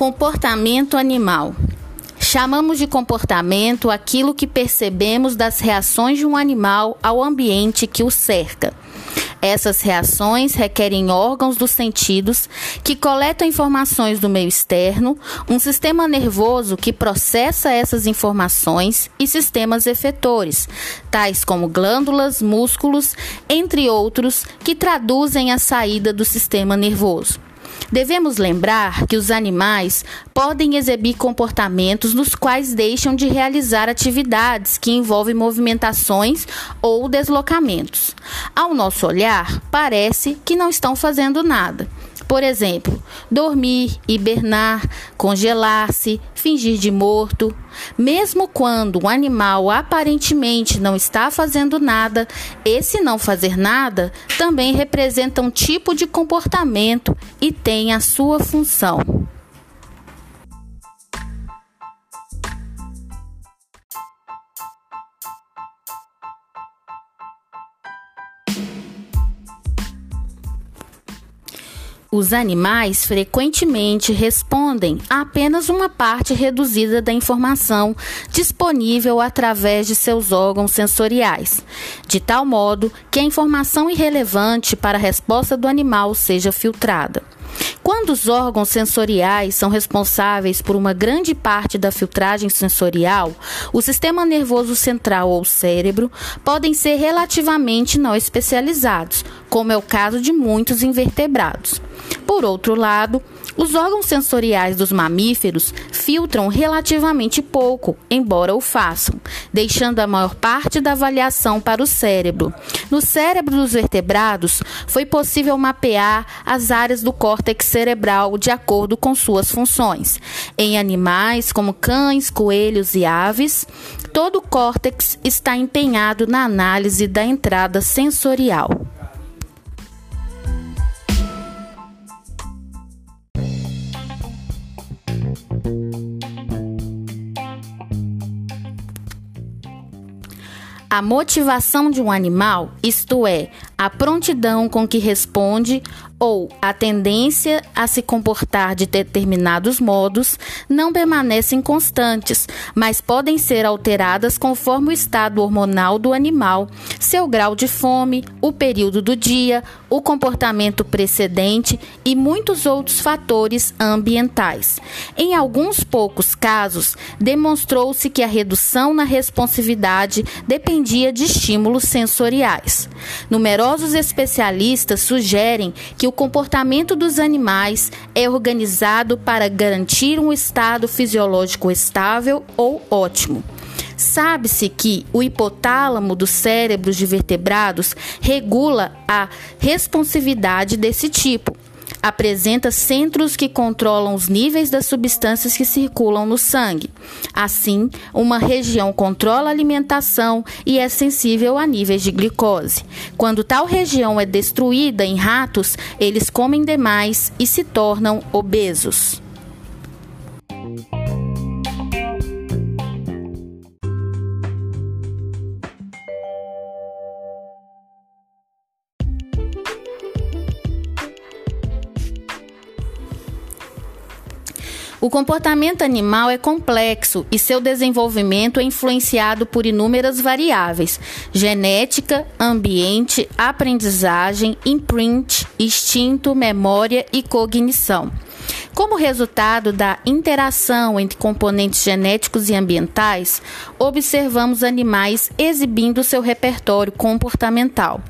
Comportamento animal. Chamamos de comportamento aquilo que percebemos das reações de um animal ao ambiente que o cerca. Essas reações requerem órgãos dos sentidos que coletam informações do meio externo, um sistema nervoso que processa essas informações e sistemas efetores, tais como glândulas, músculos, entre outros, que traduzem a saída do sistema nervoso. Devemos lembrar que os animais podem exibir comportamentos nos quais deixam de realizar atividades que envolvem movimentações ou deslocamentos. Ao nosso olhar, parece que não estão fazendo nada. Por exemplo, dormir, hibernar, congelar-se, fingir de morto. Mesmo quando o animal aparentemente não está fazendo nada, esse não fazer nada também representa um tipo de comportamento e tem a sua função. Os animais frequentemente respondem a apenas uma parte reduzida da informação disponível através de seus órgãos sensoriais, de tal modo que a informação irrelevante para a resposta do animal seja filtrada. Quando os órgãos sensoriais são responsáveis por uma grande parte da filtragem sensorial, o sistema nervoso central ou cérebro podem ser relativamente não especializados, como é o caso de muitos invertebrados. Por outro lado, os órgãos sensoriais dos mamíferos filtram relativamente pouco, embora o façam, deixando a maior parte da avaliação para o cérebro. No cérebro dos vertebrados, foi possível mapear as áreas do córtex cerebral de acordo com suas funções. Em animais como cães, coelhos e aves, todo o córtex está empenhado na análise da entrada sensorial. A motivação de um animal, isto é, a prontidão com que responde ou a tendência a se comportar de determinados modos não permanecem constantes, mas podem ser alteradas conforme o estado hormonal do animal, seu grau de fome, o período do dia, o comportamento precedente e muitos outros fatores ambientais. Em alguns poucos casos, demonstrou-se que a redução na responsividade dependia de estímulos sensoriais. Numerosos especialistas sugerem que o comportamento dos animais é organizado para garantir um estado fisiológico estável ou ótimo. Sabe-se que o hipotálamo dos cérebros de vertebrados regula a responsividade desse tipo, apresenta centros que controlam os níveis das substâncias que circulam no sangue. Assim, uma região controla a alimentação e é sensível a níveis de glicose. Quando tal região é destruída em ratos, eles comem demais e se tornam obesos. O comportamento animal é complexo e seu desenvolvimento é influenciado por inúmeras variáveis: genética, ambiente, aprendizagem, imprint, instinto, memória e cognição. Como resultado da interação entre componentes genéticos e ambientais, observamos animais exibindo seu repertório comportamental.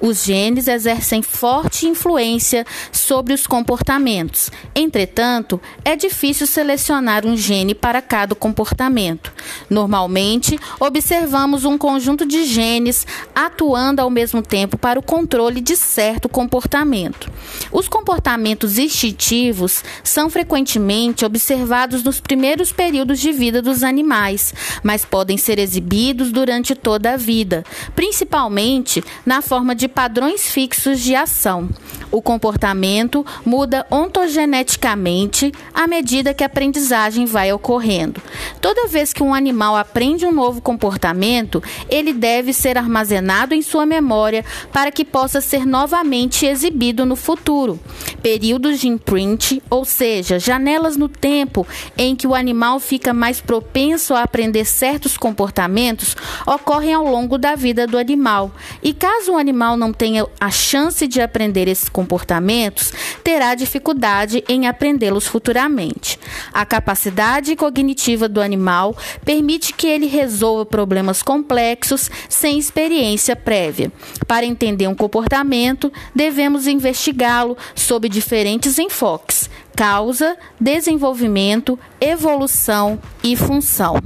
Os genes exercem forte influência sobre os comportamentos. Entretanto, é difícil selecionar um gene para cada comportamento. Normalmente, observamos um conjunto de genes atuando ao mesmo tempo para o controle de certo comportamento. Os comportamentos instintivos são frequentemente observados nos primeiros períodos de vida dos animais, mas podem ser exibidos durante toda a vida, principalmente na forma de padrões fixos de ação. O comportamento muda ontogeneticamente à medida que a aprendizagem vai ocorrendo. Toda vez que um animal aprende um novo comportamento, ele deve ser armazenado em sua memória para que possa ser novamente exibido no futuro. Períodos de imprint, ou seja, janelas no tempo em que o animal fica mais propenso a aprender certos comportamentos, ocorrem ao longo da vida do animal. E caso o animal não tenha a chance de aprender comportamentos, comportamentos, terá dificuldade em aprendê-los futuramente. A capacidade cognitiva do animal permite que ele resolva problemas complexos sem experiência prévia. Para entender um comportamento, devemos investigá-lo sob diferentes enfoques: causa, desenvolvimento, evolução e função.